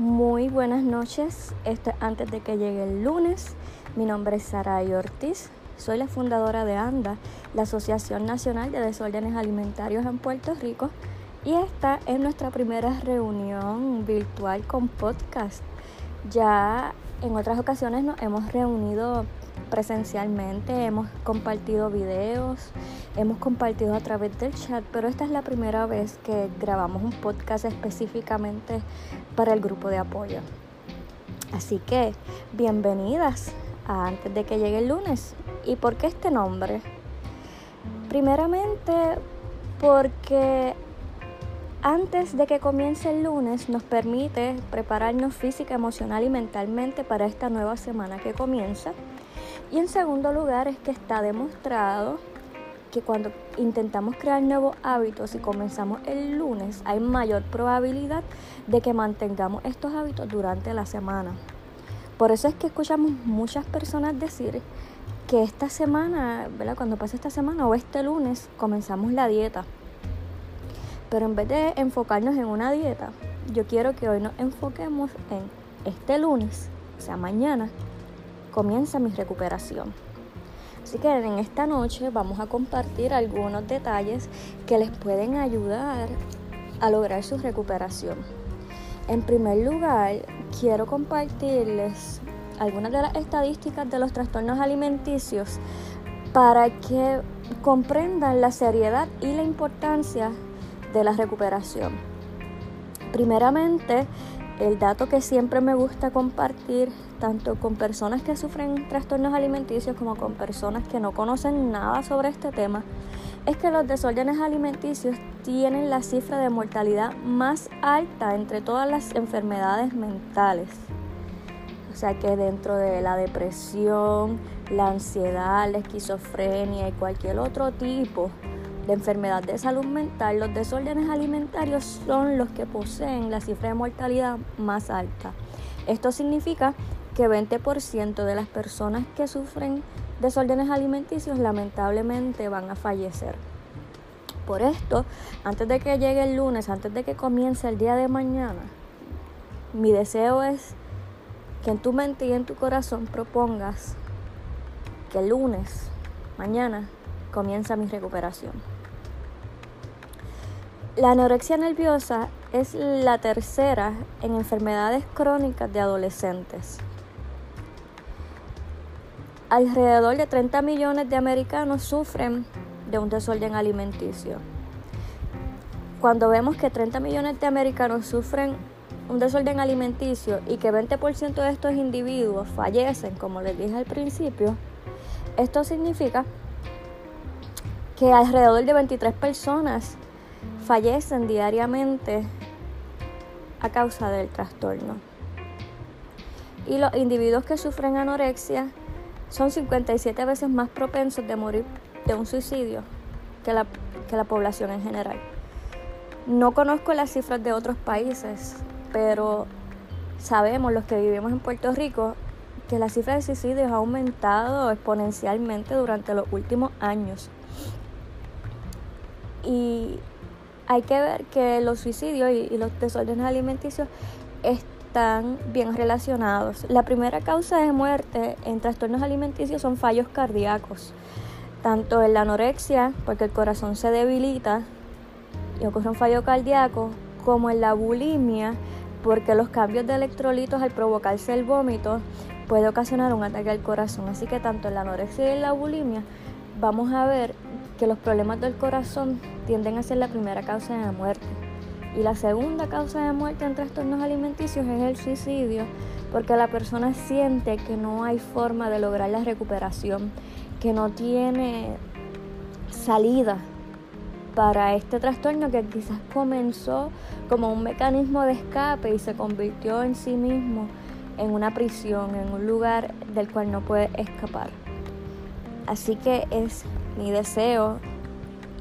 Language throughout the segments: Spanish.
Muy buenas noches. Esto antes de que llegue el lunes. Mi nombre es Saray Ortiz. Soy la fundadora de ANDA, la Asociación Nacional de Desórdenes Alimentarios en Puerto Rico. Y esta es nuestra primera reunión virtual con podcast. Ya en otras ocasiones nos hemos reunido presencialmente, hemos compartido videos, hemos compartido a través del chat, pero esta es la primera vez que grabamos un podcast específicamente para el grupo de apoyo. Así que, bienvenidas a antes de que llegue el lunes. ¿Y por qué este nombre? Primeramente porque antes de que comience el lunes nos permite prepararnos física, emocional y mentalmente para esta nueva semana que comienza. Y en segundo lugar es que está demostrado que cuando intentamos crear nuevos hábitos y comenzamos el lunes, hay mayor probabilidad de que mantengamos estos hábitos durante la semana. Por eso es que escuchamos muchas personas decir que esta semana, ¿verdad? Cuando pase esta semana o este lunes, comenzamos la dieta. Pero en vez de enfocarnos en una dieta, yo quiero que hoy nos enfoquemos en este lunes, o sea, mañana, comienza mi recuperación. Así que en esta noche vamos a compartir algunos detalles que les pueden ayudar a lograr su recuperación. En primer lugar, quiero compartirles algunas de las estadísticas de los trastornos alimenticios para que comprendan la seriedad y la importancia de la recuperación. Primeramente, el dato que siempre me gusta compartir, tanto con personas que sufren trastornos alimenticios como con personas que no conocen nada sobre este tema, es que los desórdenes alimenticios tienen la cifra de mortalidad más alta entre todas las enfermedades mentales. O sea que dentro de la depresión, la ansiedad, la esquizofrenia y cualquier otro tipo de enfermedad de salud mental, los desórdenes alimentarios son los que poseen la cifra de mortalidad más alta. Esto significa que 20% de las personas que sufren desórdenes alimenticios lamentablemente van a fallecer. Por esto, antes de que llegue el lunes, antes de que comience el día de mañana, mi deseo es que en tu mente y en tu corazón propongas que el lunes, mañana, comienza mi recuperación. La anorexia nerviosa es la tercera en enfermedades crónicas de adolescentes. Alrededor de 30 millones de americanos sufren de un desorden alimenticio. Cuando vemos que 30 millones de americanos sufren un desorden alimenticio y que 20% de estos individuos fallecen, como les dije al principio, esto significa que alrededor de 23 personas fallecen diariamente a causa del trastorno. Y los individuos que sufren anorexia son 57 veces más propensos de morir de un suicidio que la, que la población en general. No conozco las cifras de otros países, pero sabemos los que vivimos en Puerto Rico que la cifra de suicidios ha aumentado exponencialmente durante los últimos años. Y hay que ver que los suicidios y, los desórdenes alimenticios están bien relacionados. La primera causa de muerte en trastornos alimenticios son fallos cardíacos, tanto en la anorexia, porque el corazón se debilita y ocurre un fallo cardíaco, como en la bulimia, porque los cambios de electrolitos al provocarse el vómito puede ocasionar un ataque al corazón. Así que tanto en la anorexia y en la bulimia vamos a ver que los problemas del corazón tienden a ser la primera causa de muerte. Y la segunda causa de muerte en trastornos alimenticios es el suicidio, porque la persona siente que no hay forma de lograr la recuperación, que no tiene salida para este trastorno que quizás comenzó como un mecanismo de escape y se convirtió en sí mismo en una prisión, en un lugar del cual no puede escapar. Así que es mi deseo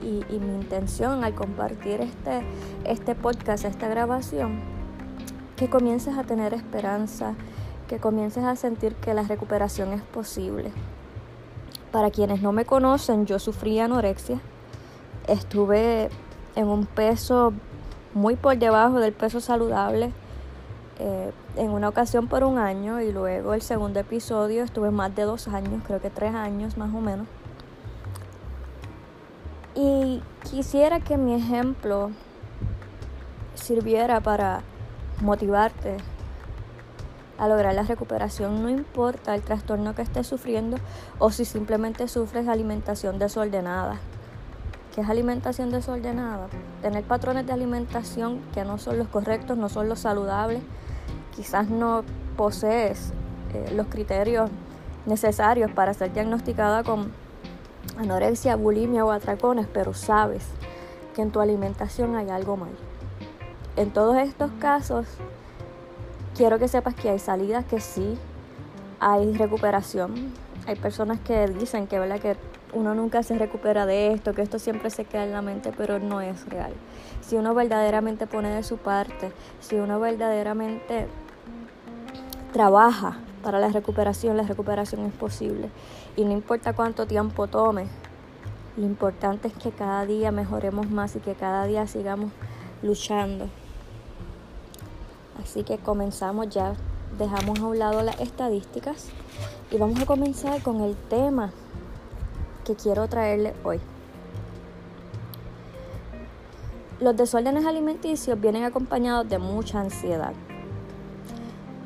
y, mi intención al compartir este, este podcast, esta grabación, que comiences a tener esperanza, que comiences a sentir que la recuperación es posible. Para quienes no me conocen, yo sufrí anorexia. Estuve en un peso muy por debajo del peso saludable. eh, en una ocasión por un año y luego el segundo episodio estuve más de dos años, creo que tres años más o menos. Y quisiera que mi ejemplo sirviera para motivarte a lograr la recuperación, no importa el trastorno que estés sufriendo o si simplemente sufres alimentación desordenada. ¿Qué es alimentación desordenada? Tener patrones de alimentación que no son los correctos, no son los saludables. Quizás no posees eh, los criterios necesarios para ser diagnosticada con anorexia, bulimia o atracones, pero sabes que en tu alimentación hay algo mal. En todos estos casos, quiero que sepas que hay salidas que sí, hay recuperación. Hay personas que dicen que, ¿verdad? que uno nunca se recupera de esto, que esto siempre se queda en la mente, pero no es real. Si uno verdaderamente pone de su parte, si uno verdaderamente trabaja para la recuperación, la recuperación es posible. Y no importa cuánto tiempo tome, lo importante es que cada día mejoremos más y que cada día sigamos luchando. Así que comenzamos ya, dejamos a un lado las estadísticas y vamos a comenzar con el tema que quiero traerle hoy. Los desórdenes alimenticios vienen acompañados de mucha ansiedad.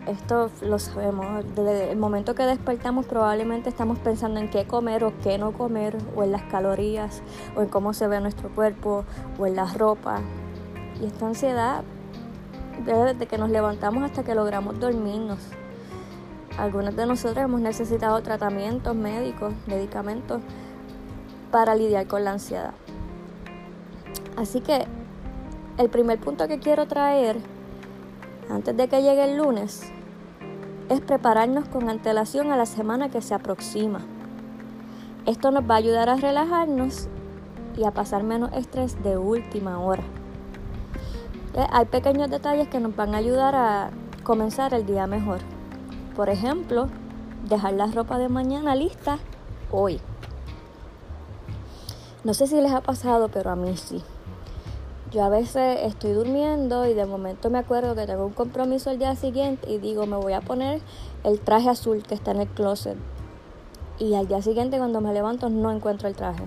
Esto lo sabemos. Desde el momento que despertamos probablemente estamos pensando en qué comer o qué no comer, o en las calorías, o en cómo se ve nuestro cuerpo, o en la ropa. Y esta ansiedad desde que nos levantamos hasta que logramos dormirnos. Algunos de nosotros hemos necesitado tratamientos médicos, medicamentos para lidiar con la ansiedad. Así que el primer punto que quiero traer antes de que llegue el lunes es prepararnos con antelación a la semana que se aproxima. Esto nos va a ayudar a relajarnos y a pasar menos estrés de última hora. Eh, hay pequeños detalles que nos van a ayudar a comenzar el día mejor. Por ejemplo, dejar la ropa de mañana lista hoy. No sé si les ha pasado, pero a mí sí. Yo a veces estoy durmiendo y de momento me acuerdo que tengo un compromiso el día siguiente y digo, me voy a poner el traje azul que está en el closet. Y al día siguiente cuando me levanto no encuentro el traje.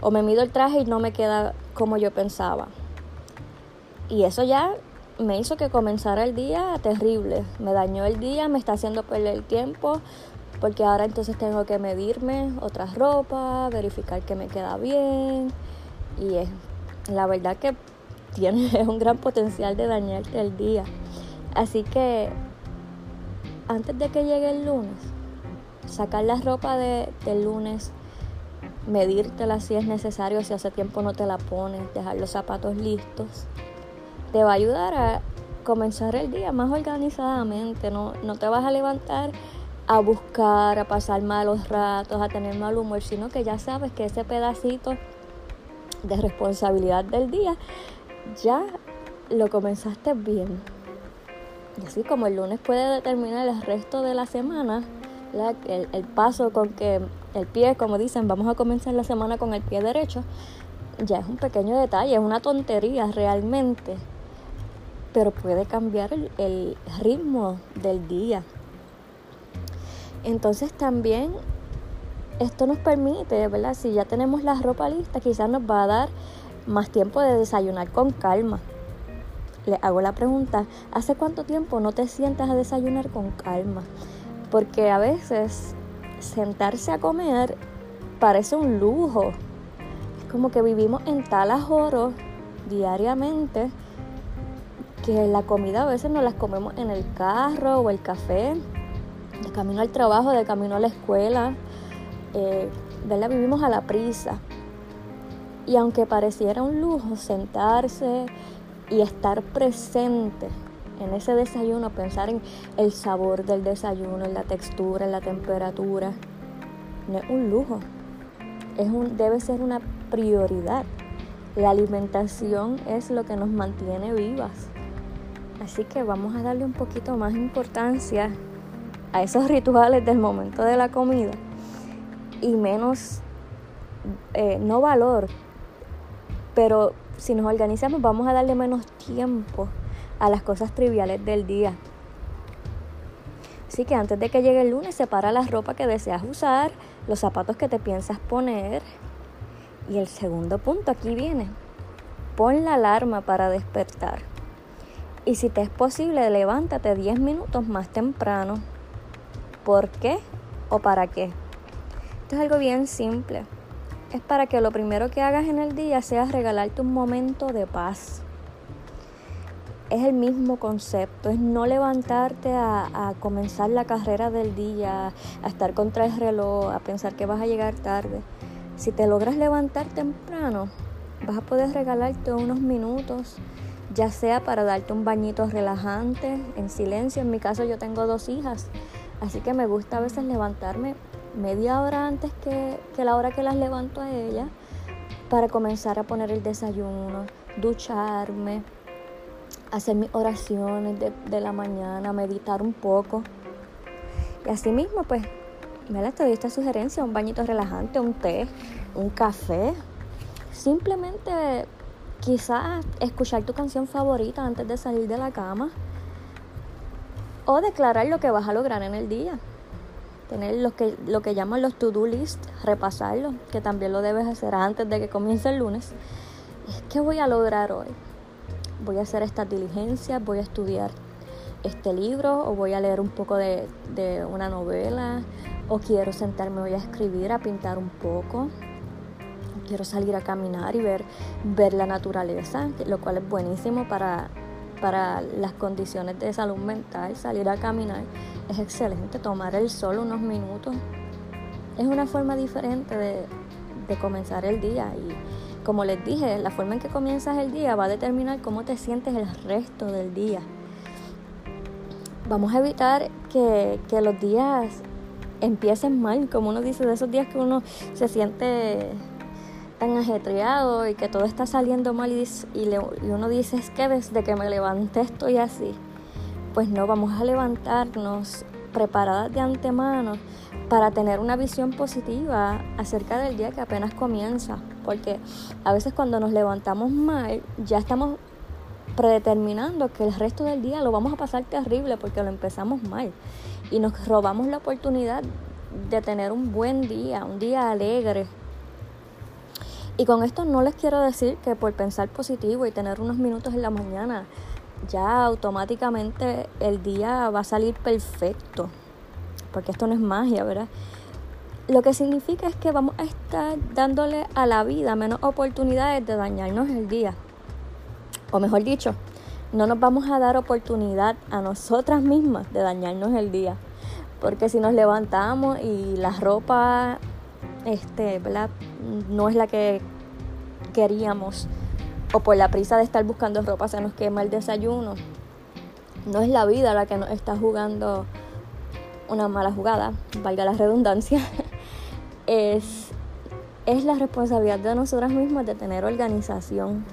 O me mido el traje y no me queda como yo pensaba. Y eso ya me hizo que comenzara el día terrible. Me dañó el día, me está haciendo perder el tiempo, porque ahora entonces tengo que medirme otras ropas, verificar que me queda bien. Y es, la verdad que tiene un gran potencial de dañarte el día. Así que antes de que llegue el lunes, sacar la ropa de, del lunes, medírtela si es necesario, si hace tiempo no te la pones, dejar los zapatos listos te va a ayudar a comenzar el día más organizadamente. No, no te vas a levantar a buscar, a pasar malos ratos, a tener mal humor, sino que ya sabes que ese pedacito de responsabilidad del día ya lo comenzaste bien. Y así como el lunes puede determinar el resto de la semana, el, el, paso con que el pie, como dicen, vamos a comenzar la semana con el pie derecho, ya es un pequeño detalle, es una tontería realmente pero puede cambiar el, ritmo del día. Entonces también esto nos permite, ¿verdad? Si ya tenemos la ropa lista, quizás nos va a dar más tiempo de desayunar con calma. Le hago la pregunta, ¿hace cuánto tiempo no te sientas a desayunar con calma? Porque a veces sentarse a comer parece un lujo. Es como que vivimos en tal ajoro diariamente que la comida a veces nos las comemos en el carro o el café, de camino al trabajo, de camino a la escuela, eh. Vivimos a la prisa. Y aunque pareciera un lujo sentarse y estar presente en ese desayuno, pensar en el sabor del desayuno, en la textura, en la temperatura, no es un lujo, es un, debe ser una prioridad. La alimentación es lo que nos mantiene vivas. Así que vamos a darle un poquito más importancia a esos rituales del momento de la comida y menos, eh, no valor, pero si nos organizamos vamos a darle menos tiempo a las cosas triviales del día. Así que antes de que llegue el lunes, separa la ropa que deseas usar, los zapatos que te piensas poner. Y el segundo punto aquí viene. Pon la alarma para despertar. Y si te es posible, levántate 10 minutos más temprano. ¿Por qué o para qué? Esto es algo bien simple. Es para que lo primero que hagas en el día sea regalarte un momento de paz. Es el mismo concepto, es no levantarte a, comenzar la carrera del día, a estar contra el reloj, a pensar que vas a llegar tarde. Si te logras levantar temprano, vas a poder regalarte unos minutos ya sea para darte un bañito relajante, en silencio. En mi caso yo tengo dos hijas, así que me gusta a veces levantarme media hora antes que, la hora que las levanto a ellas para comenzar a poner el desayuno, ducharme, hacer mis oraciones de, de la mañana, meditar un poco. Y así mismo, pues, me te doy esta sugerencia, un bañito relajante, un té, un café. Simplemente Quizás escuchar tu canción favorita antes de salir de la cama. O declarar lo que vas a lograr en el día. Tener lo que, lo que llaman los to-do list, repasarlo, que también lo debes hacer antes de que comience el lunes. ¿Qué voy a lograr hoy? Voy a hacer estas diligencias, voy a estudiar este libro o voy a leer un poco de, de una novela o quiero sentarme hoy a escribir, a pintar un poco quiero salir a caminar y ver, ver la naturaleza, lo cual es buenísimo para, para las condiciones de salud mental. Salir a caminar es excelente, tomar el sol unos minutos. Es una forma diferente de, de comenzar el día y como les dije, la forma en que comienzas el día va a determinar cómo te sientes el resto del día. Vamos a evitar que, que los días empiecen mal, como uno dice, de esos días que uno se siente tan ajetreado y que todo está saliendo mal y, uno dice es que desde que me levanté estoy así. Pues no, vamos a levantarnos preparadas de antemano para tener una visión positiva acerca del día que apenas comienza. Porque a veces cuando nos levantamos mal ya estamos predeterminando que el resto del día lo vamos a pasar terrible porque lo empezamos mal. Y nos robamos la oportunidad de tener un buen día, un día alegre, y con esto no les quiero decir que por pensar positivo y tener unos minutos en la mañana, ya automáticamente el día va a salir perfecto. Porque esto no es magia, ¿verdad? Lo que significa es que vamos a estar dándole a la vida menos oportunidades de dañarnos el día. O mejor dicho, no nos vamos a dar oportunidad a nosotras mismas de dañarnos el día. Porque si nos levantamos y la ropa este, ¿verdad? no es la que queríamos o por la prisa de estar buscando ropa se nos quema el desayuno. No es la vida la que nos está jugando una mala jugada, valga la redundancia. es, es la responsabilidad de nosotras mismas de tener organización.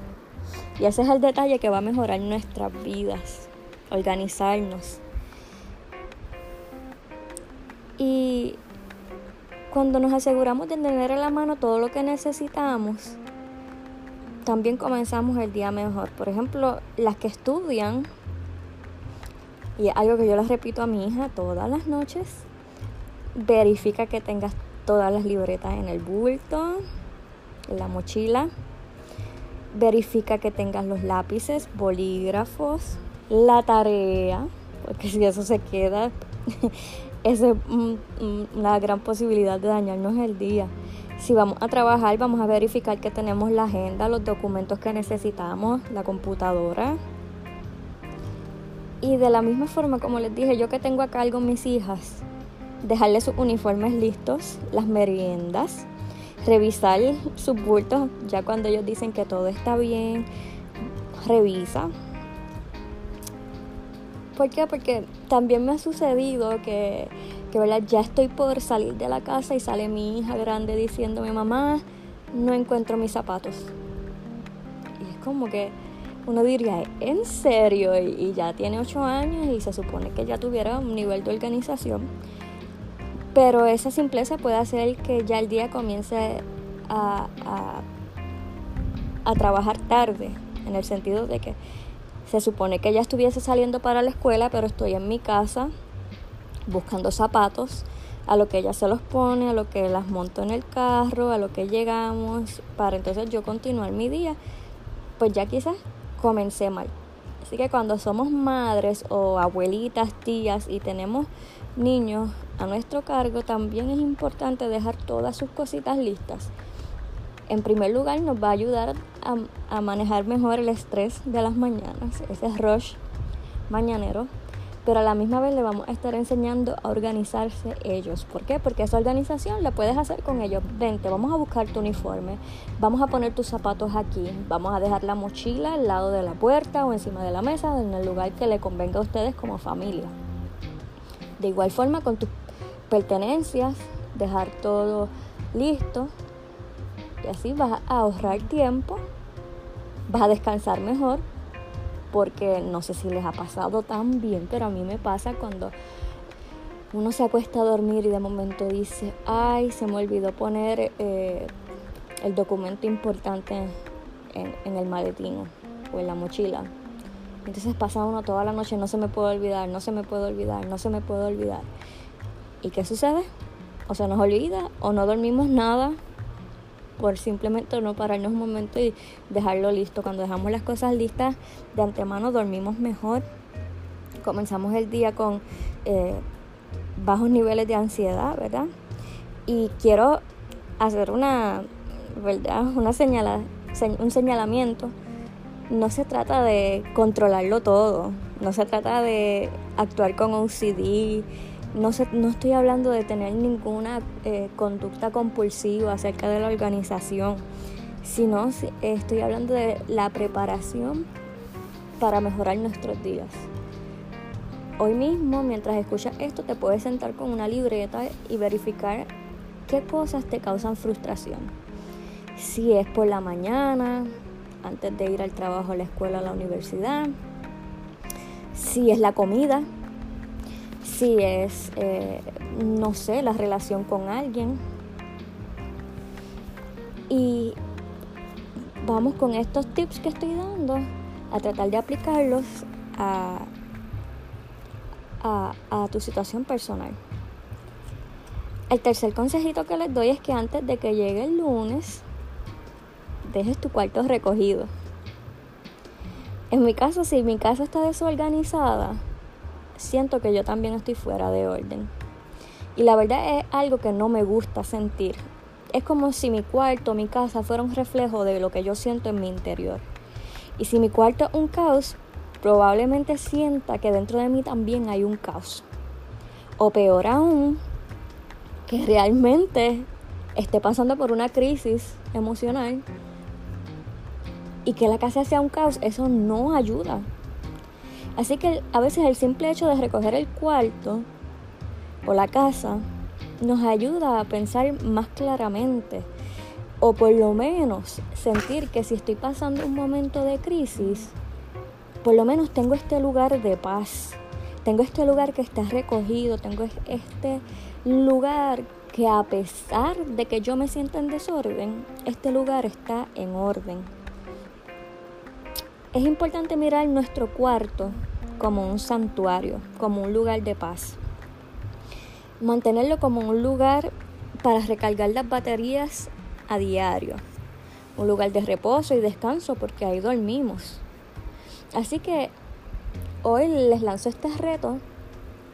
Y ese es el detalle que va a mejorar nuestras vidas, organizarnos. Y cuando nos aseguramos de tener en la mano todo lo que necesitamos, también comenzamos el día mejor. Por ejemplo, las que estudian, y algo que yo les repito a mi hija todas las noches, verifica que tengas todas las libretas en el bulto, en la mochila. Verifica que tengas los lápices, bolígrafos, la tarea, porque si eso se queda esa es una gran posibilidad de dañarnos el día. Si vamos a trabajar, vamos a verificar que tenemos la agenda, los documentos que necesitamos, la computadora. Y de la misma forma, como les dije, yo que tengo a cargo mis hijas, dejarles sus uniformes listos, las meriendas, revisar sus bultos, ya cuando ellos dicen que todo está bien, revisa, ¿Por qué? Porque también me ha sucedido que, que ya estoy por salir de la casa y sale mi hija grande diciéndome, mamá, no encuentro mis zapatos. Y es como que uno diría, ¿en serio? Y, ya tiene ocho años y se supone que ya tuviera un nivel de organización. Pero esa simpleza puede hacer que ya el día comience a, a, a trabajar tarde, en el sentido de que Se supone que ella estuviese saliendo para la escuela, pero estoy en mi casa buscando zapatos, a lo que ella se los pone, a lo que las monto en el carro, a lo que llegamos, para entonces yo continuar mi día, pues ya quizás comencé mal. Así que cuando somos madres o abuelitas, tías y tenemos niños a nuestro cargo, también es importante dejar todas sus cositas listas. En primer lugar, nos va a ayudar a, manejar mejor el estrés de las mañanas, ese rush mañanero pero a la misma vez le vamos a estar enseñando a organizarse ellos. ¿Por qué? Porque esa organización la puedes hacer con ellos. Vente, vamos a buscar tu uniforme, vamos a poner tus zapatos aquí, vamos a dejar la mochila al lado de la puerta o encima de la mesa, en el lugar que le convenga a ustedes como familia. De igual forma con tus pertenencias, dejar todo listo y así vas a ahorrar tiempo, vas a descansar mejor porque no sé si les ha pasado tan bien, pero a mí me pasa cuando uno se acuesta a dormir y de momento dice, ay, se me olvidó poner eh, el documento importante en, el maletín o en la mochila. Entonces pasa uno toda la noche, no se me puede olvidar, no se me puede olvidar, no se me puede olvidar. ¿Y qué sucede? O se nos olvida o no dormimos nada por simplemente no pararnos un momento y dejarlo listo. Cuando dejamos las cosas listas de antemano dormimos mejor, comenzamos el día con eh, bajos niveles de ansiedad, ¿verdad? Y quiero hacer una, ¿verdad? Una señala, un señalamiento. No se trata de controlarlo todo, no se trata de actuar con OCD, no, no estoy hablando de tener ninguna eh, conducta compulsiva acerca de la organización, sino estoy hablando de la preparación para mejorar nuestros días. Hoy mismo, mientras escuchas esto, te puedes sentar con una libreta y verificar qué cosas te causan frustración. Si es por la mañana, antes de ir al trabajo, a la escuela, a la universidad. Si es la comida, si es, eh, no sé, la relación con alguien. Y vamos con estos tips que estoy dando a tratar de aplicarlos a, a, a tu situación personal. El tercer consejito que les doy es que antes de que llegue el lunes, dejes tu cuarto recogido. En mi caso, si mi casa está desorganizada, siento que yo también estoy fuera de orden. Y la verdad es algo que no me gusta sentir. Es como si mi cuarto, mi casa fuera un reflejo de lo que yo siento en mi interior. Y si mi cuarto es un caos, probablemente sienta que dentro de mí también hay un caos. O peor aún, que realmente esté pasando por una crisis emocional y que la casa sea un caos, eso no ayuda. Así que a veces el simple hecho de recoger el cuarto o la casa nos ayuda a pensar más claramente o por lo menos sentir que si estoy pasando un momento de crisis, por lo menos tengo este lugar de paz, tengo este lugar que está recogido, tengo este lugar que a pesar de que yo me sienta en desorden, este lugar está en orden. Es importante mirar nuestro cuarto como un santuario, como un lugar de paz. Mantenerlo como un lugar para recargar las baterías a diario. Un lugar de reposo y descanso porque ahí dormimos. Así que hoy les lanzo este reto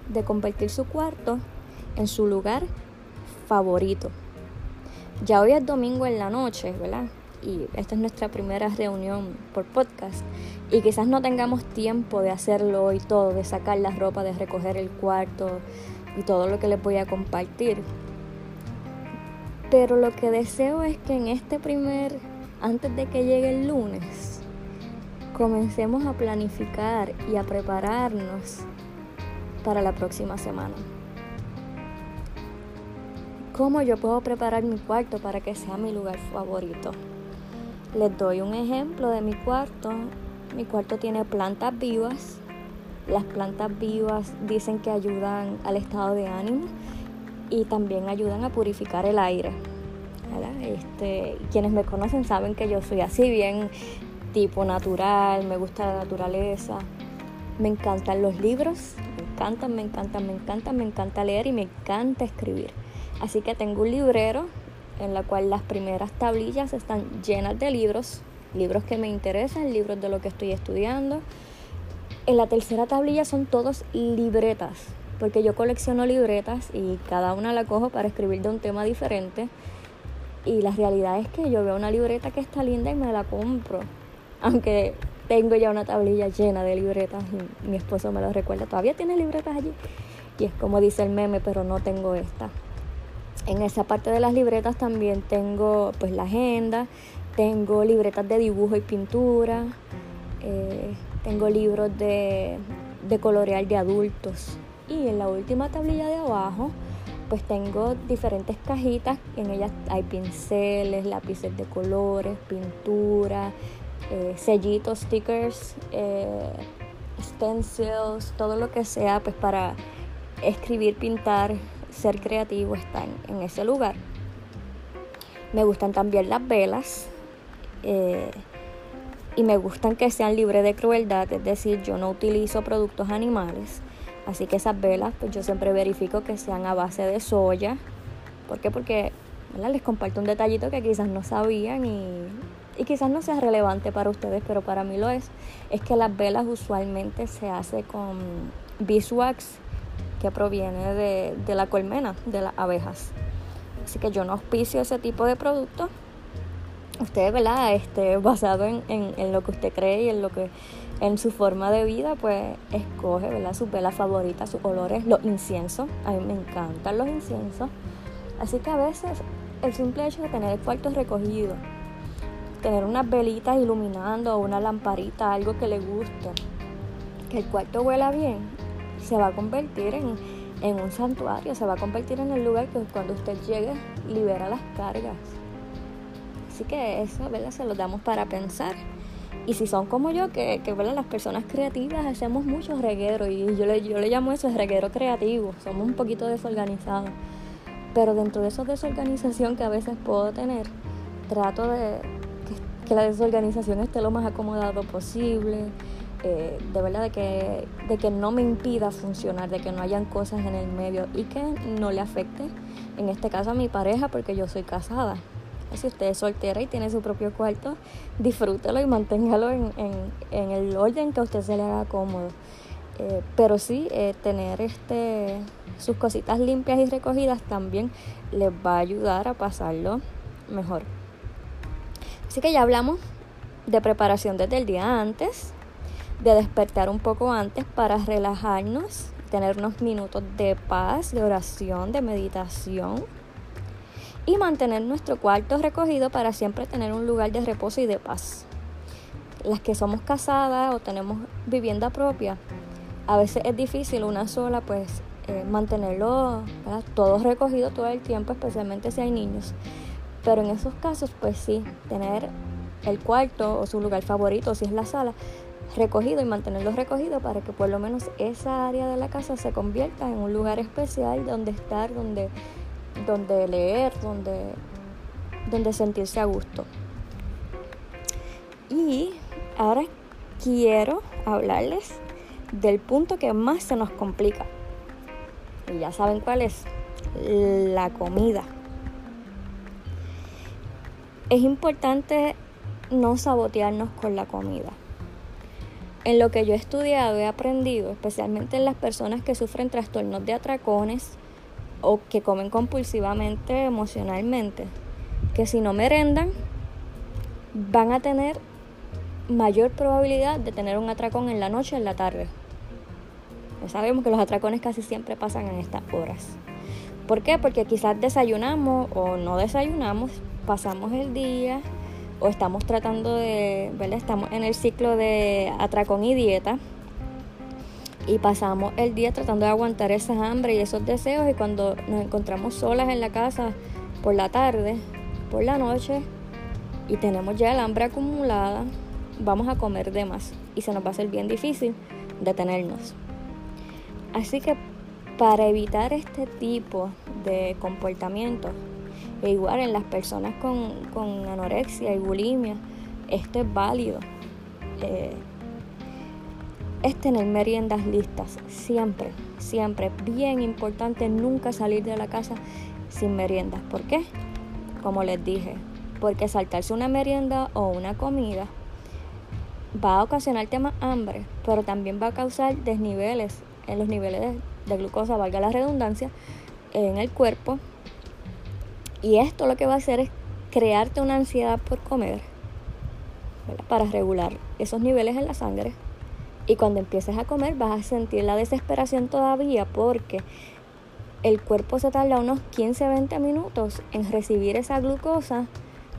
de convertir su cuarto en su lugar favorito. Ya hoy es domingo en la noche, ¿verdad? Y esta es nuestra primera reunión por podcast y quizás no tengamos tiempo de hacerlo hoy todo, de sacar la ropa, de recoger el cuarto y todo lo que les voy a compartir. Pero lo que deseo es que en este primer, antes de que llegue el lunes, comencemos a planificar y a prepararnos para la próxima semana. ¿Cómo yo puedo preparar mi cuarto para que sea mi lugar favorito? Les doy un ejemplo de mi cuarto. Mi cuarto tiene plantas vivas. Las plantas vivas dicen que ayudan al estado de ánimo y también ayudan a purificar el aire. Este, quienes me conocen saben que yo soy así bien tipo natural, me gusta la naturaleza, me encantan los libros, me encantan, me encantan, me encantan, me encanta leer y me encanta escribir. Así que tengo un librero en la cual las primeras tablillas están llenas de libros, libros que me interesan, libros de lo que estoy estudiando. En la tercera tablilla son todos libretas, porque yo colecciono libretas y cada una la cojo para escribir de un tema diferente. Y la realidad es que yo veo una libreta que está linda y me la compro. Aunque tengo ya una tablilla llena de libretas y mi esposo me lo recuerda, todavía tiene libretas allí. Y es como dice el meme, pero no tengo esta. En esa parte de las libretas también tengo pues la agenda, tengo libretas de dibujo y pintura, eh, tengo libros de, de colorear de adultos. Y en la última tablilla de abajo pues tengo diferentes cajitas, en ellas hay pinceles, lápices de colores, pintura, eh, sellitos, stickers, eh, stencils, todo lo que sea pues para escribir, pintar, ser creativo está en, ese lugar. Me gustan también las velas eh, y me gustan que sean libres de crueldad, es decir, yo no utilizo productos animales. Así que esas velas, pues yo siempre verifico que sean a base de soya. ¿Por qué? Porque les comparto un detallito que quizás no sabían y, y, quizás no sea relevante para ustedes, pero para mí lo es. Es que las velas usualmente se hace con beeswax que proviene de, de la colmena, de las abejas. Así que yo no auspicio ese tipo de productos. Usted, ¿verdad? Este, basado en, en, lo que usted cree y en lo que en su forma de vida, pues escoge ¿verdad? sus velas favoritas, sus olores, los inciensos. A mí me encantan los inciensos. Así que a veces el simple hecho de tener el cuarto recogido, tener unas velitas iluminando una lamparita, algo que le guste, que el cuarto huela bien, se va a convertir en, en un santuario, se va a convertir en el lugar que cuando usted llegue libera las cargas. Así que eso, ¿verdad? Se lo damos para pensar. Y si son como yo, que, que las personas creativas hacemos muchos regueros y yo le, yo le llamo eso reguero creativo, somos un poquito desorganizados. Pero dentro de esa desorganización que a veces puedo tener, trato de que, la desorganización esté lo más acomodado posible, eh, de verdad de que, de que no me impida funcionar, de que no hayan cosas en el medio y que no le afecte, en este caso a mi pareja, porque yo soy casada. Si usted es soltera y tiene su propio cuarto, disfrútelo y manténgalo en, en, el orden que a usted se le haga cómodo. Eh, pero sí, eh, tener este, sus cositas limpias y recogidas también les va a ayudar a pasarlo mejor. Así que ya hablamos de preparación desde el día antes, de despertar un poco antes para relajarnos, tener unos minutos de paz, de oración, de meditación y mantener nuestro cuarto recogido para siempre tener un lugar de reposo y de paz. Las que somos casadas o tenemos vivienda propia, a veces es difícil una sola pues eh, mantenerlo todo recogido todo el tiempo, especialmente si hay niños. Pero en esos casos pues sí, tener el cuarto o su lugar favorito, si es la sala, recogido y mantenerlo recogido para que por lo menos esa área de la casa se convierta en un lugar especial donde estar, donde donde leer, donde, donde sentirse a gusto. Y ahora quiero hablarles del punto que más se nos complica. Y ya saben cuál es, la comida. Es importante no sabotearnos con la comida. En lo que yo he estudiado, he aprendido, especialmente en las personas que sufren trastornos de atracones, o que comen compulsivamente emocionalmente, que si no merendan van a tener mayor probabilidad de tener un atracón en la noche o en la tarde. Ya sabemos que los atracones casi siempre pasan en estas horas. ¿Por qué? Porque quizás desayunamos o no desayunamos, pasamos el día o estamos tratando de, ¿verdad? Estamos en el ciclo de atracón y dieta y pasamos el día tratando de aguantar esa hambre y esos deseos y cuando nos encontramos solas en la casa por la tarde, por la noche y tenemos ya el hambre acumulada, vamos a comer de más y se nos va a hacer bien difícil detenernos. Así que para evitar este tipo de comportamiento, e igual en las personas con, con anorexia y bulimia, esto es válido eh, es tener meriendas listas, siempre, siempre. Bien importante nunca salir de la casa sin meriendas. ¿Por qué? Como les dije, porque saltarse una merienda o una comida va a ocasionarte más hambre, pero también va a causar desniveles en los niveles de, glucosa, valga la redundancia, en el cuerpo. Y esto lo que va a hacer es crearte una ansiedad por comer, para regular esos niveles en la sangre. Y cuando empieces a comer vas a sentir la desesperación todavía porque el cuerpo se tarda unos 15-20 minutos en recibir esa glucosa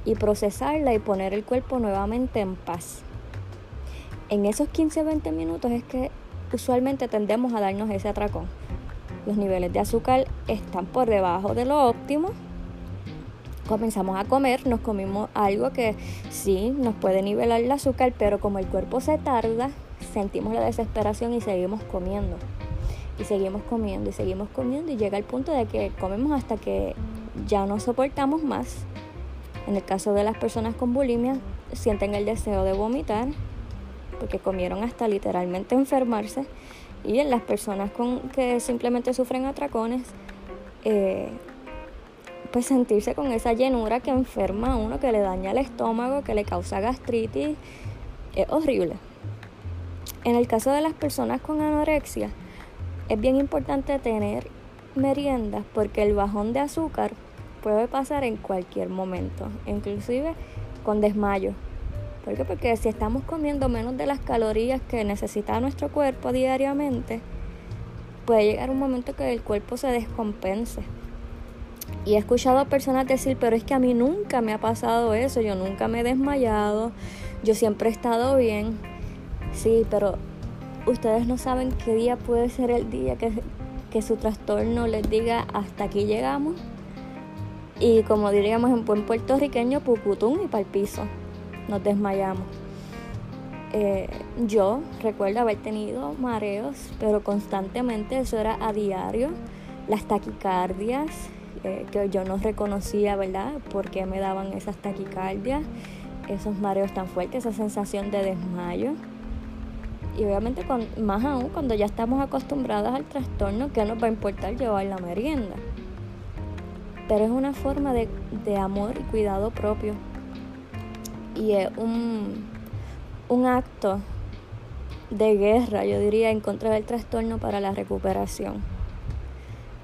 y procesarla y poner el cuerpo nuevamente en paz. En esos 15-20 minutos es que usualmente tendemos a darnos ese atracón. Los niveles de azúcar están por debajo de lo óptimo. Comenzamos a comer, nos comimos algo que sí nos puede nivelar el azúcar, pero como el cuerpo se tarda, sentimos la desesperación y seguimos comiendo. Y seguimos comiendo y seguimos comiendo y llega el punto de que comemos hasta que ya no soportamos más en el caso de las personas con bulimia, sienten el deseo de vomitar porque comieron hasta literalmente enfermarse. Y en las personas con, que simplemente sufren atracones, eh, pues sentirse con esa llenura que enferma a uno, que le daña el estómago, que le causa gastritis, es horrible. En el caso de las personas con anorexia, es bien importante tener meriendas porque el bajón de azúcar puede pasar en cualquier momento, inclusive con desmayo. ¿Por qué? Porque si estamos comiendo menos de las calorías que necesita nuestro cuerpo diariamente, puede llegar un momento que el cuerpo se descompense. Y he escuchado a personas decir, pero es que a mí nunca me ha pasado eso, yo nunca me he desmayado, yo siempre he estado bien. Sí, pero ustedes no saben qué día puede ser el día que, que su trastorno les diga hasta aquí llegamos y como diríamos en buen puertorriqueño, pucutún y para el piso. Nos desmayamos. Eh, yo recuerdo haber tenido mareos, pero constantemente, eso era a diario. Las taquicardias, eh, que yo no reconocía, ¿verdad? ¿Por qué me daban esas taquicardias? Esos mareos tan fuertes, esa sensación de desmayo. Y obviamente, con, más aún cuando ya estamos acostumbrados al trastorno, ¿qué nos va a importar llevar la merienda? pero es una forma de, amor y cuidado propio. Y es un, un acto de guerra, yo diría, en contra del trastorno para la recuperación.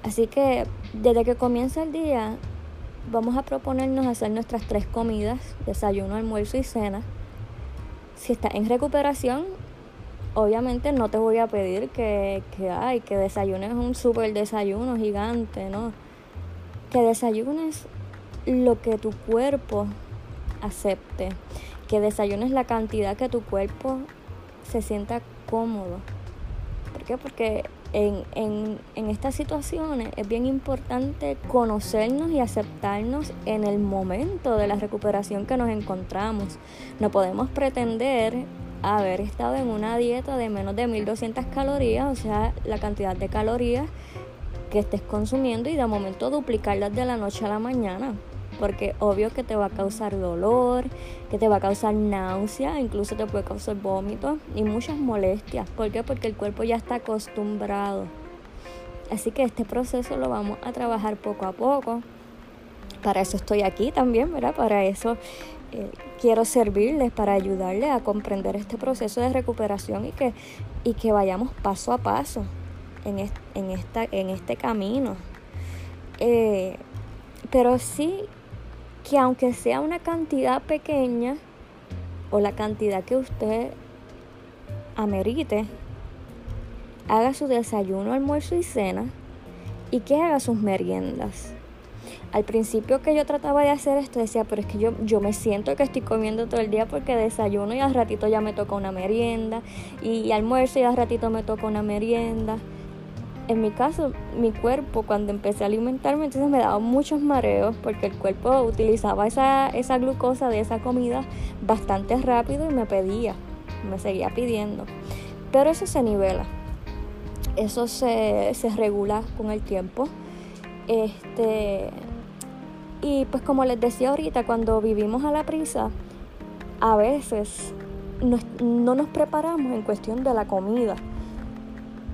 Así que desde que comienza el día, vamos a proponernos hacer nuestras tres comidas, desayuno, almuerzo y cena. Si estás en recuperación, obviamente no te voy a pedir que, que, ay, que desayunes un súper desayuno gigante, ¿no? que desayunes lo que tu cuerpo acepte, que desayunes la cantidad que tu cuerpo se sienta cómodo. ¿Por qué? Porque en, en, estas situaciones es bien importante conocernos y aceptarnos en el momento de la recuperación que nos encontramos. No podemos pretender haber estado en una dieta de menos de 1200 calorías, o sea, la cantidad de calorías que estés consumiendo y de momento duplicarlas de la noche a la mañana. Porque obvio que te va a causar dolor, que te va a causar náusea, incluso te puede causar vómito y muchas molestias. ¿Por qué? Porque el cuerpo ya está acostumbrado. Así que este proceso lo vamos a trabajar poco a poco. Para eso estoy aquí también, ¿verdad? Para eso eh, quiero servirles, para ayudarles a comprender este proceso de recuperación y que, y que vayamos paso a paso en, en, esta, en este camino. Eh, pero sí que aunque sea una cantidad pequeña o la cantidad que usted amerite, haga su desayuno, almuerzo y cena y que haga sus meriendas. Al principio que yo trataba de hacer esto decía, pero es que yo, yo me siento que estoy comiendo todo el día porque desayuno y al ratito ya me toca una merienda y almuerzo y al ratito me toca una merienda en mi caso, mi cuerpo cuando empecé a alimentarme, entonces me daba muchos mareos porque el cuerpo utilizaba esa, esa glucosa de esa comida bastante rápido y me pedía, me seguía pidiendo. Pero eso se nivela, eso se, se regula con el tiempo. Este, y pues como les decía ahorita, cuando vivimos a la prisa, a veces no nos preparamos en cuestión de la comida.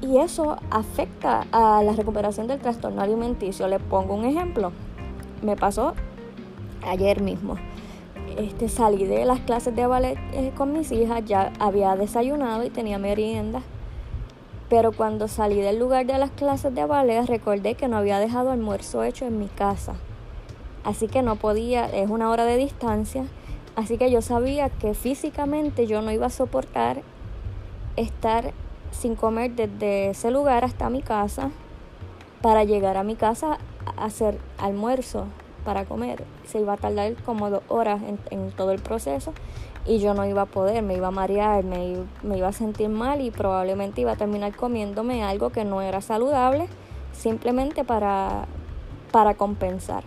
Y eso afecta a la recuperación del trastorno alimenticio. Les pongo un ejemplo. Me pasó ayer mismo. Este, salí de las clases de ballet eh, con mis hijas, ya había desayunado y tenía merienda. Pero cuando salí del lugar de las clases de ballet recordé que no había dejado almuerzo hecho en mi casa. Así que no podía, es una hora de distancia, así que yo sabía que físicamente yo no iba a soportar estar sin comer desde ese lugar hasta mi casa para llegar a mi casa a hacer almuerzo para comer. Se iba a tardar como dos horas en, todo el proceso y yo no iba a poder, me iba a marear, me, me, iba a sentir mal y probablemente iba a terminar comiéndome algo que no era saludable simplemente para, para compensar.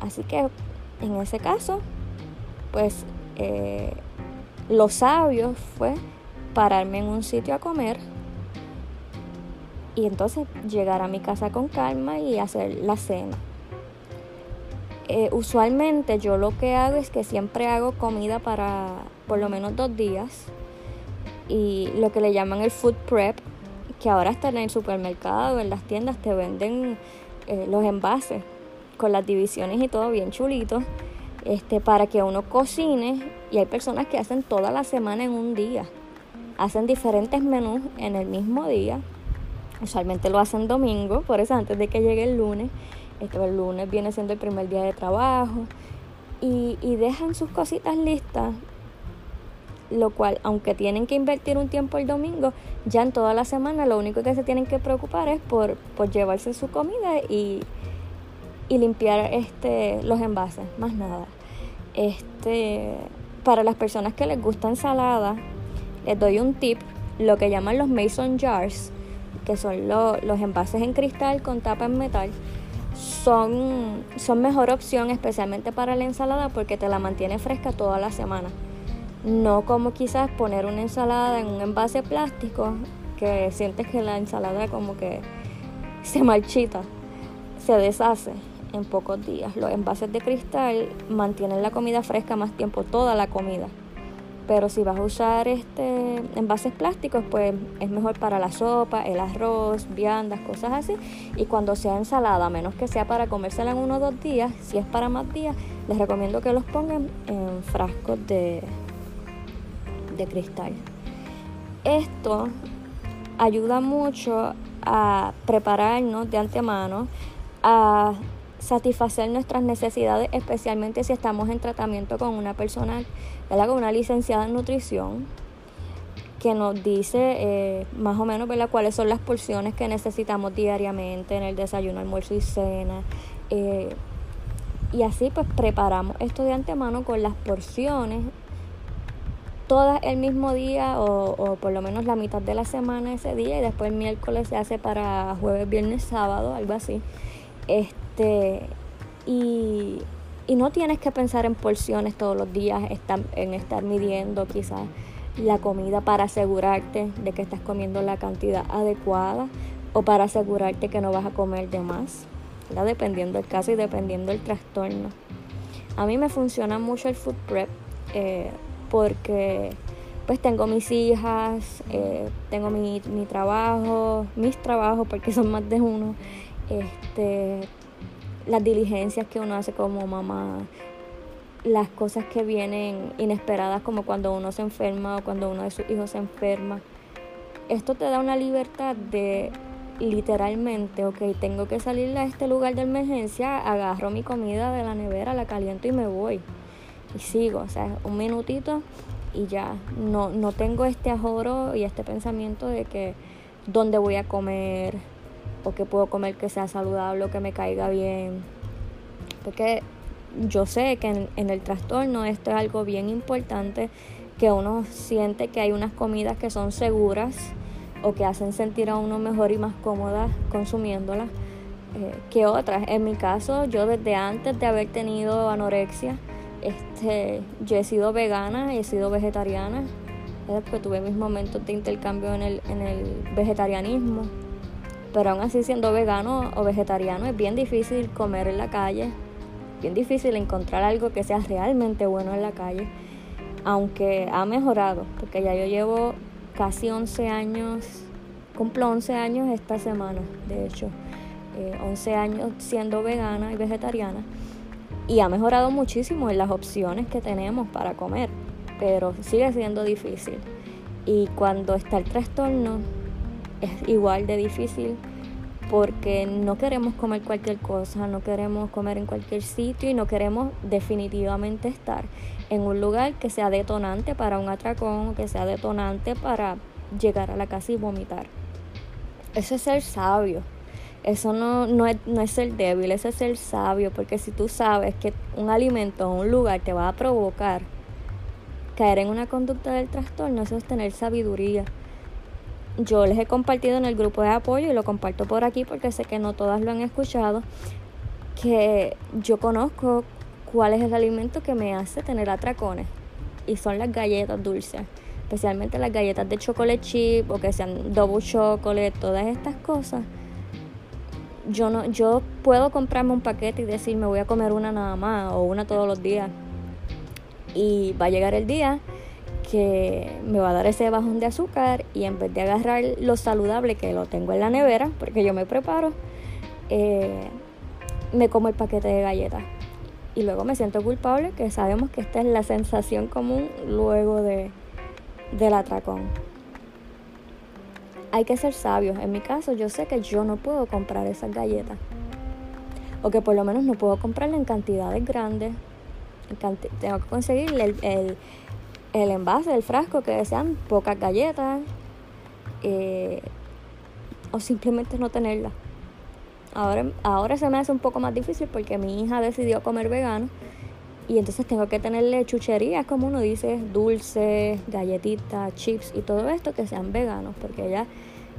Así que en ese caso, pues eh, lo sabio fue pararme en un sitio a comer y entonces llegar a mi casa con calma y hacer la cena. Eh, usualmente yo lo que hago es que siempre hago comida para por lo menos dos días y lo que le llaman el food prep, que ahora está en el supermercado, en las tiendas te venden eh, los envases con las divisiones y todo bien chulito, este, para que uno cocine y hay personas que hacen toda la semana en un día hacen diferentes menús en el mismo día. Usualmente lo hacen domingo, por eso antes de que llegue el lunes, este, el lunes viene siendo el primer día de trabajo, y, y dejan sus cositas listas, lo cual, aunque tienen que invertir un tiempo el domingo, ya en toda la semana lo único que se tienen que preocupar es por, por llevarse su comida y, y limpiar este, los envases, más nada. Este, para las personas que les gusta ensalada, les doy un tip, lo que llaman los mason jars, que son los envases en cristal con tapa en metal, son, son mejor opción especialmente para la ensalada porque te la mantiene fresca toda la semana. No como quizás poner una ensalada en un envase plástico que sientes que la ensalada como que se marchita, se deshace en pocos días. Los envases de cristal mantienen la comida fresca más tiempo, toda la comida. Pero si vas a usar este envases plásticos, pues es mejor para la sopa, el arroz, viandas, cosas así. Y cuando sea ensalada, a menos que sea para comérsela en uno o dos días, si es para más días, les recomiendo que los pongan en frascos de, de cristal. Esto ayuda mucho a prepararnos de antemano a satisfacer nuestras necesidades, especialmente si estamos en tratamiento con una persona, con una licenciada en nutrición, que nos dice eh, más o menos ¿verdad? cuáles son las porciones que necesitamos diariamente en el desayuno, almuerzo y cena. Eh, y así pues preparamos esto de antemano con las porciones todas el mismo día o, o, por lo menos la mitad de la semana ese día y después el miércoles se hace para jueves, viernes, sábado, algo así. Este, este, y, no tienes que pensar en porciones todos los días, en estar midiendo quizás la comida para asegurarte de que estás comiendo la cantidad adecuada o para asegurarte que no vas a comer de más, dependiendo del caso y dependiendo del trastorno. A mí me funciona mucho el food prep eh, porque pues tengo mis hijas, eh, tengo mi, mi trabajo, mis trabajos porque son más de uno, este, las diligencias que uno hace como mamá, las cosas que vienen inesperadas como cuando uno se enferma o cuando uno de sus hijos se enferma. Esto te da una libertad de literalmente, ok, tengo que salir a este lugar de emergencia, agarro mi comida de la nevera, la caliento y me voy. Y sigo, o sea, un minutito y ya. No, no tengo este ajoro y este pensamiento de que dónde voy a comer, o que puedo comer que sea saludable o que me caiga bien. Porque yo sé que en, el trastorno esto es algo bien importante, que uno siente que hay unas comidas que son seguras o que hacen sentir a uno mejor y más cómoda consumiéndolas eh, que otras. En mi caso, yo desde antes de haber tenido anorexia, este, yo he sido vegana, he sido vegetariana, porque tuve mis momentos de intercambio en el, en el vegetarianismo pero aún así siendo vegano o vegetariano es bien difícil comer en la calle, bien difícil encontrar algo que sea realmente bueno en la calle. aunque ha mejorado, porque ya yo llevo casi 11 años, cumplo 11 años esta semana, de hecho, 11 eh, años siendo vegana y vegetariana, y ha mejorado muchísimo en las opciones que tenemos para comer, pero sigue siendo difícil. Y cuando está el trastorno, es igual de difícil porque no queremos comer cualquier cosa, no queremos comer en cualquier sitio y no queremos definitivamente estar en un lugar que sea detonante para un atracón o que sea detonante para llegar a la casa y vomitar. Eso es ser sabio. Eso no, no, es, no es ser débil, eso es ser sabio, porque si tú sabes que un alimento o un lugar te va a provocar caer en una conducta del trastorno, eso es tener sabiduría yo les he compartido en el grupo de apoyo y lo comparto por aquí porque sé que no todas lo han escuchado, que yo conozco cuál es el alimento que me hace tener atracones y son las galletas dulces, especialmente las galletas de chocolate chip o que sean double chocolate, todas estas cosas. Yo no yo puedo comprarme un paquete y decir me voy a comer una nada más o una todos los días. Y va a llegar el día que me va a dar ese bajón de azúcar y en vez de agarrar lo saludable que lo tengo en la nevera, porque yo me preparo, eh, me como el paquete de galletas. Y luego me siento culpable, que sabemos que esta es la sensación común luego de, del atracón. Hay que ser sabios. En mi caso, yo sé que yo no puedo comprar esas galletas. O que por lo menos no puedo comprarla en cantidades grandes. tengo que conseguirle el el envase, el frasco, que sean pocas galletas eh, o simplemente no tenerla. Ahora, ahora se me hace un poco más difícil porque mi hija decidió comer vegano y entonces tengo que tenerle chucherías, como uno dice, dulces, galletitas, chips y todo esto que sean veganos, porque ella,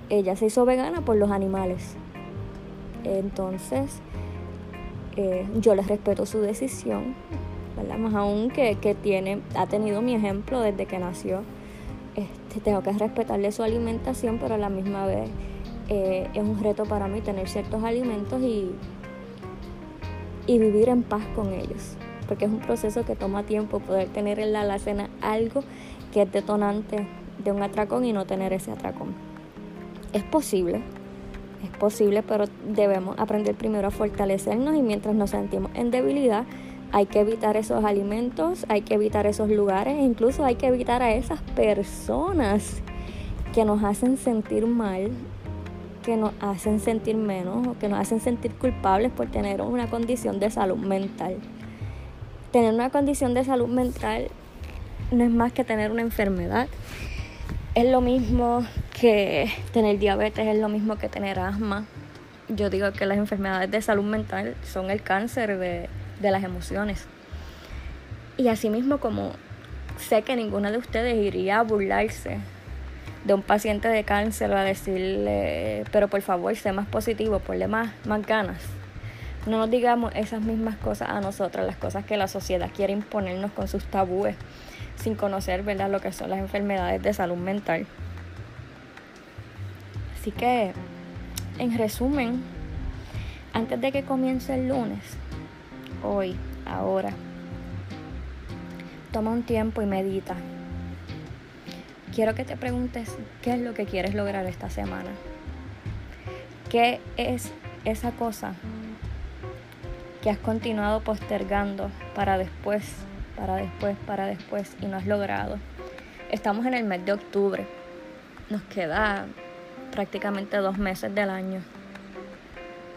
ella se hizo vegana por los animales. Entonces, eh, yo les respeto su decisión, más aún que, tiene, ha tenido mi ejemplo desde que nació. Este, tengo que respetarle su alimentación, pero a la misma vez eh, es un reto para mí tener ciertos alimentos y, y vivir en paz con ellos. Porque es un proceso que toma tiempo poder tener en la alacena algo que es detonante de un atracón y no tener ese atracón. Es posible, es posible, pero debemos aprender primero a fortalecernos y mientras nos sentimos en debilidad, hay que evitar esos alimentos, hay que evitar esos lugares, incluso hay que evitar a esas personas que nos hacen sentir mal, que nos hacen sentir menos o que nos hacen sentir culpables por tener una condición de salud mental. Tener una condición de salud mental no es más que tener una enfermedad. Es lo mismo que tener diabetes, es lo mismo que tener asma. Yo digo que las enfermedades de salud mental son el cáncer de, de las emociones. Y asimismo como sé que ninguna de ustedes iría a burlarse de un paciente de cáncer o a decirle, pero por favor, sé más positivo, ponle más, más ganas. No nos digamos esas mismas cosas a nosotras, las cosas que la sociedad quiere imponernos con sus tabúes, sin conocer ¿verdad? lo que son las enfermedades de salud mental. Así que, en resumen, antes de que comience el lunes, hoy, ahora. Toma un tiempo y medita. Quiero que te preguntes qué es lo que quieres lograr esta semana. ¿Qué es esa cosa que has continuado postergando para después, para después, para después y no has logrado? Estamos en el mes de octubre. Nos queda prácticamente dos meses del año.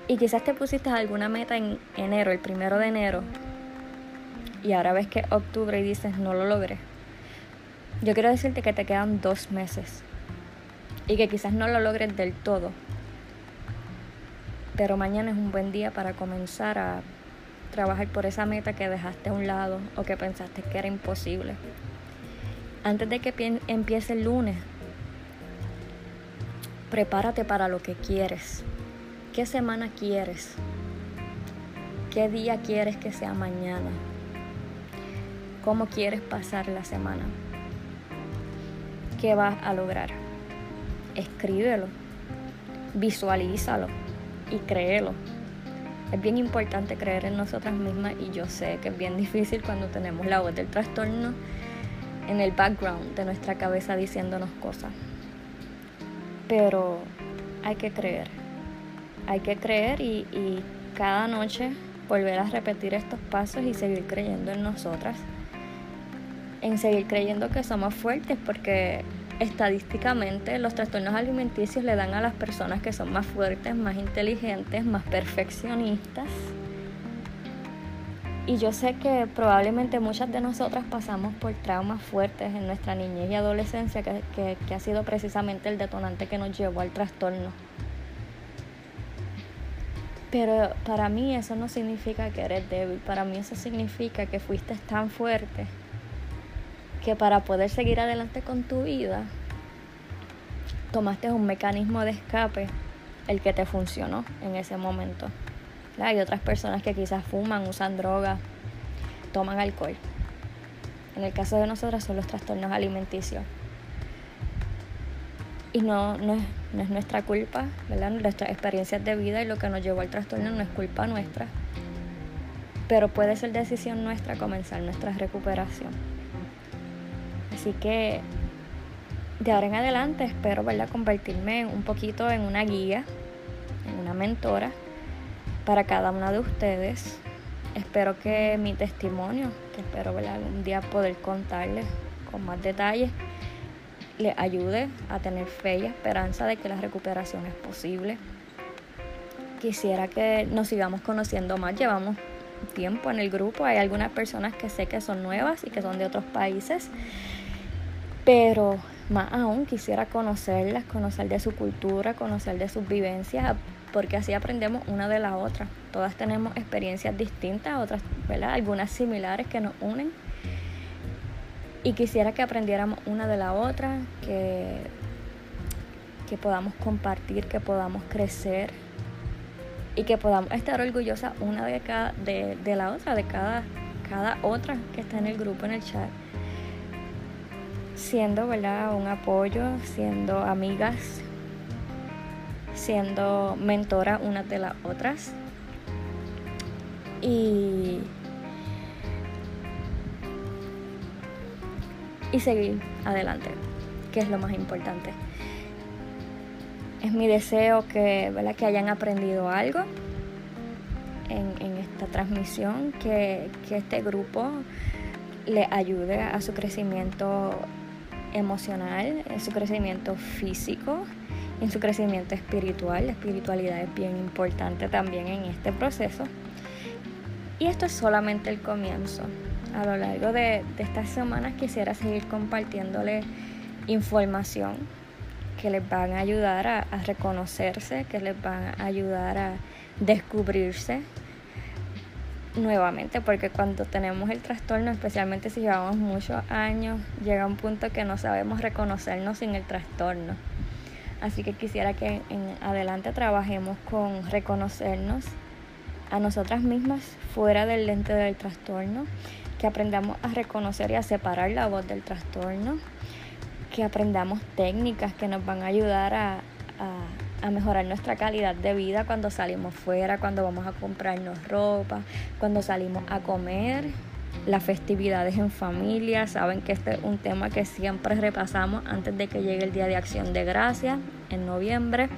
Y quizás te pusiste alguna meta en enero, el primero de enero, y ahora ves que octubre y dices no lo logré. Yo quiero decirte que te quedan dos meses y que quizás no lo logres del todo, pero mañana es un buen día para comenzar a trabajar por esa meta que dejaste a un lado o que pensaste que era imposible. Antes de que empiece el lunes, prepárate para lo que quieres. ¿Qué semana quieres? ¿Qué día quieres que sea mañana? ¿Cómo quieres pasar la semana? ¿Qué vas a lograr? Escríbelo, visualízalo y créelo. Es bien importante creer en nosotras mismas y yo sé que es bien difícil cuando tenemos la voz del trastorno en el background de nuestra cabeza diciéndonos cosas. Pero hay que creer, hay que creer y, cada noche volver a repetir estos pasos y seguir creyendo en nosotras, en seguir creyendo que somos fuertes porque estadísticamente los trastornos alimenticios le dan a las personas que son más fuertes, más inteligentes, más perfeccionistas. Y yo sé que probablemente muchas de nosotras pasamos por traumas fuertes en nuestra niñez y adolescencia, que, ha sido precisamente el detonante que nos llevó al trastorno. Pero para mí eso no significa que eres débil, para mí eso significa que fuiste tan fuerte que para poder seguir adelante con tu vida, tomaste un mecanismo de escape, el que te funcionó en ese momento. Hay otras personas que quizás fuman, usan drogas, toman alcohol. En el caso de nosotras son los trastornos alimenticios. Y no, no, es, no es nuestra culpa, ¿verdad? Nuestras experiencias de vida y lo que nos llevó al trastorno no es culpa nuestra. Pero puede ser decisión nuestra comenzar nuestra recuperación. Así que de ahora en adelante espero ¿verdad? convertirme un poquito en una guía, en una mentora para cada una de ustedes. Espero que mi testimonio, que espero ¿verdad? algún día poder contarles con más detalles, les ayude a tener fe y esperanza de que la recuperación es posible. Quisiera que nos sigamos conociendo más. Llevamos tiempo en el grupo. Hay algunas personas que sé que son nuevas y que son de otros países. Pero más aún quisiera conocerlas, conocer de su cultura, conocer de sus vivencias, porque así aprendemos una de la otra. Todas tenemos experiencias distintas, otras, ¿verdad? Algunas similares que nos unen. Y quisiera que aprendiéramos una de la otra, que, que podamos compartir, que podamos crecer y que podamos estar orgullosas una de, cada, de, de la otra, de cada, cada otra que está en el grupo, en el chat siendo ¿verdad? un apoyo, siendo amigas, siendo mentora unas de las otras. Y, y seguir adelante, que es lo más importante. Es mi deseo que, ¿verdad? que hayan aprendido algo en, en esta transmisión, que, que este grupo le ayude a su crecimiento emocional, en su crecimiento físico, en su crecimiento espiritual. La espiritualidad es bien importante también en este proceso. Y esto es solamente el comienzo. A lo largo de, estas semanas quisiera seguir compartiéndole información que les van a ayudar a, a reconocerse, que les van a ayudar a descubrirse, nuevamente, porque cuando tenemos el trastorno, especialmente si llevamos muchos años, llega un punto que no sabemos reconocernos sin el trastorno. Así que quisiera que en adelante trabajemos con reconocernos a nosotras mismas fuera del lente del trastorno, que aprendamos a reconocer y a separar la voz del trastorno, que aprendamos técnicas que nos van a ayudar a, a mejorar nuestra calidad de vida cuando salimos fuera, cuando vamos a comprarnos ropa, cuando salimos a comer, las festividades en familia. Saben que este es un tema que siempre repasamos antes de que llegue el Día de Acción de Gracias en noviembre.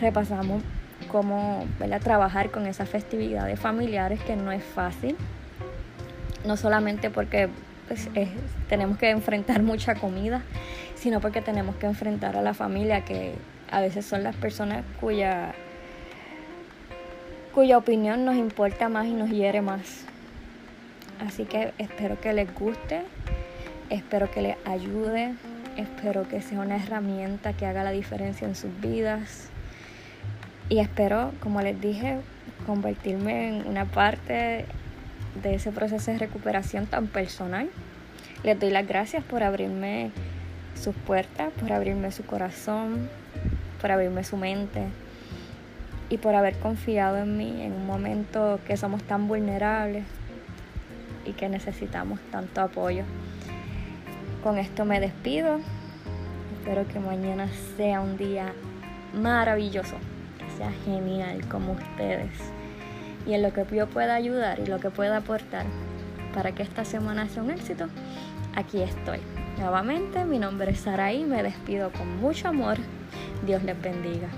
Repasamos cómo trabajar con esas festividades familiares que no es fácil. No solamente porque pues, tenemos que enfrentar mucha comida, sino porque tenemos que enfrentar a la familia que a veces son las personas cuya, cuya opinión nos importa más y nos hiere más. Así que espero que les guste, espero que les ayude, espero que sea una herramienta que haga la diferencia en sus vidas. Y espero, como les dije, convertirme en una parte de ese proceso de recuperación tan personal. Les doy las gracias por abrirme sus puertas, por abrirme su corazón, por abrirme su mente y por haber confiado en mí en un momento que somos tan vulnerables y que necesitamos tanto apoyo. Con esto me despido. Espero que mañana sea un día maravilloso, que sea genial como ustedes y en lo que yo pueda ayudar y lo que pueda aportar para que esta semana sea un éxito, aquí estoy. Nuevamente, mi nombre es Saraí, me despido con mucho amor. Dios les bendiga.